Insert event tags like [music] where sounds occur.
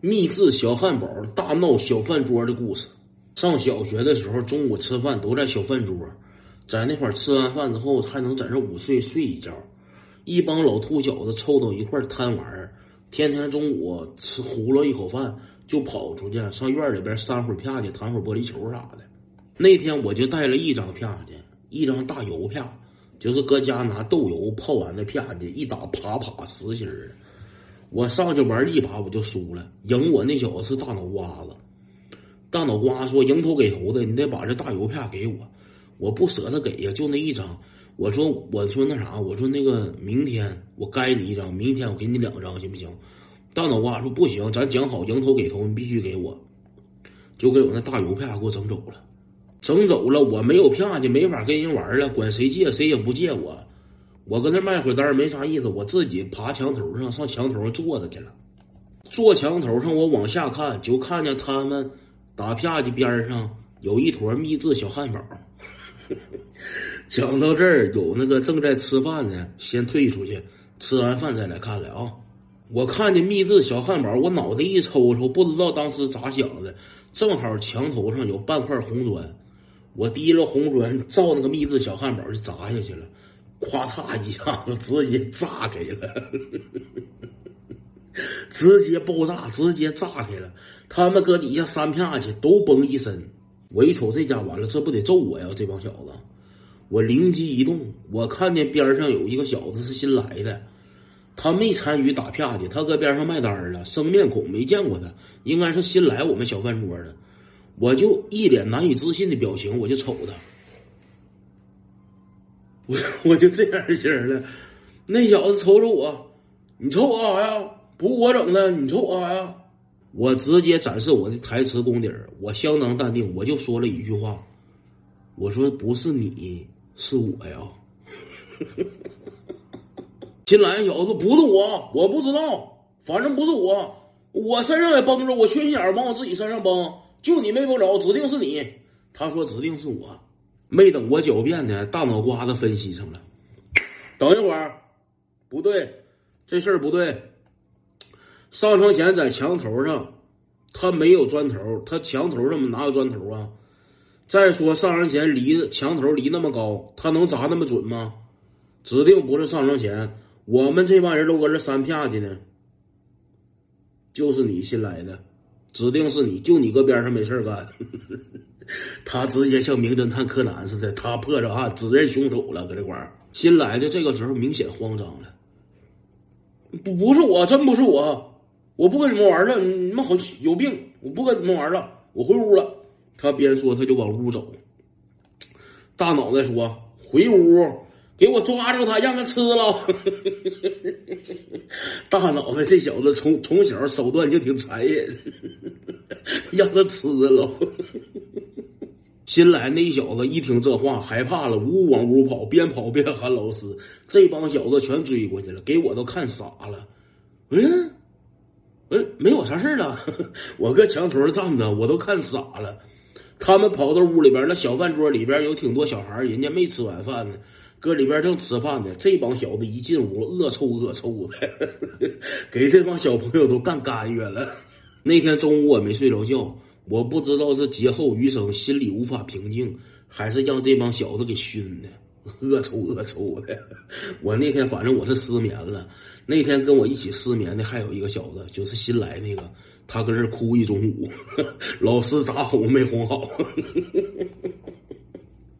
秘制小汉堡大闹小饭桌的故事。上小学的时候，中午吃饭都在小饭桌，在那块吃完饭之后，还能在这午睡睡一觉。一帮老秃小子凑到一块贪玩天天中午吃糊了一口饭，就跑出去上院里边扇会儿啪去，弹会儿玻璃球啥的。那天我就带了一张啪去，一张大油啪，就是搁家拿豆油泡完的啪去，一打啪啪实心儿。我上去玩一把，我就输了。赢我那小子是大脑瓜子。大脑瓜说：“迎头给头的，你得把这大邮票给我。”我不舍得给呀，就那一张。我说：“我说那啥，我说那个明天我该你一张，明天我给你两张，行不行？”大脑瓜说：“不行，咱讲好，迎头给头，你必须给我。”就给我那大邮票给我整走了，整走了，我没有票去，没法跟人玩了，管谁借谁也不借我。我搁那卖会单没啥意思，我自己爬墙头上，上墙头坐着去了。坐墙头上，我往下看，就看见他们打啪叽边上有一坨秘制小汉堡。[laughs] 讲到这儿，有那个正在吃饭的，先退出去，吃完饭再来看来啊。我看见秘制小汉堡，我脑袋一抽抽，不知道当时咋想的。正好墙头上有半块红砖，我提了红砖照那个秘制小汉堡就砸下去了。咵嚓一下子，直接炸开了，直接爆炸，直接炸开了。他们搁底下三片去，都崩一身。我一瞅这家完了，这不得揍我呀！这帮小子，我灵机一动，我看见边上有一个小子是新来的，他没参与打片去，他搁边上卖单了，生面孔，没见过他，应该是新来我们小饭桌的。我就一脸难以置信的表情，我就瞅他。我 [laughs] 我就这样型的，那小子瞅瞅我，你瞅我干啥呀？不是我整的，你瞅我干啥呀？我直接展示我的台词功底儿，我相当淡定，我就说了一句话，我说不是你，是我呀。[laughs] 新来小子不是我，我不知道，反正不是我，我身上也崩着，我缺心眼儿往我自己身上崩，就你没崩着，指定是你。他说指定是我。没等我狡辩呢，大脑瓜子分析上了。等一会儿，不对，这事儿不对。上床前在墙头上，他没有砖头，他墙头上哪有砖头啊？再说上床前离墙头离那么高，他能砸那么准吗？指定不是上床前，我们这帮人都搁这三下去呢。就是你新来的，指定是你，就你搁边上没事干。[laughs] 他直接像名侦探柯南似的，他破着案，指认凶手了。搁这块儿，新来的这个时候明显慌张了。不，不是我，真不是我，我不跟你们玩了，你们好有病，我不跟你们玩了，我回屋了。他边说他就往屋走。大脑袋说：“回屋，给我抓住他，让他吃了。[laughs] ”大脑袋这小子从从小手段就挺残忍，[laughs] 让他吃了。[laughs] 新来那小子一听这话，害怕了，呜往屋跑，边跑边喊老师。这帮小子全追过去了，给我都看傻了。嗯，嗯，没我啥事了。[laughs] 我搁墙头站着，我都看傻了。他们跑到屋里边，那小饭桌里边有挺多小孩，人家没吃完饭呢，搁里边正吃饭呢。这帮小子一进屋，恶臭恶臭的，给这帮小朋友都干干哕了。那天中午我没睡着觉。我不知道是劫后余生，心里无法平静，还是让这帮小子给熏的，[laughs] 恶臭恶臭的。[laughs] 我那天反正我是失眠了。那天跟我一起失眠的还有一个小子，就是新来那个，他搁这哭一中午，[laughs] 老师咋哄没哄好。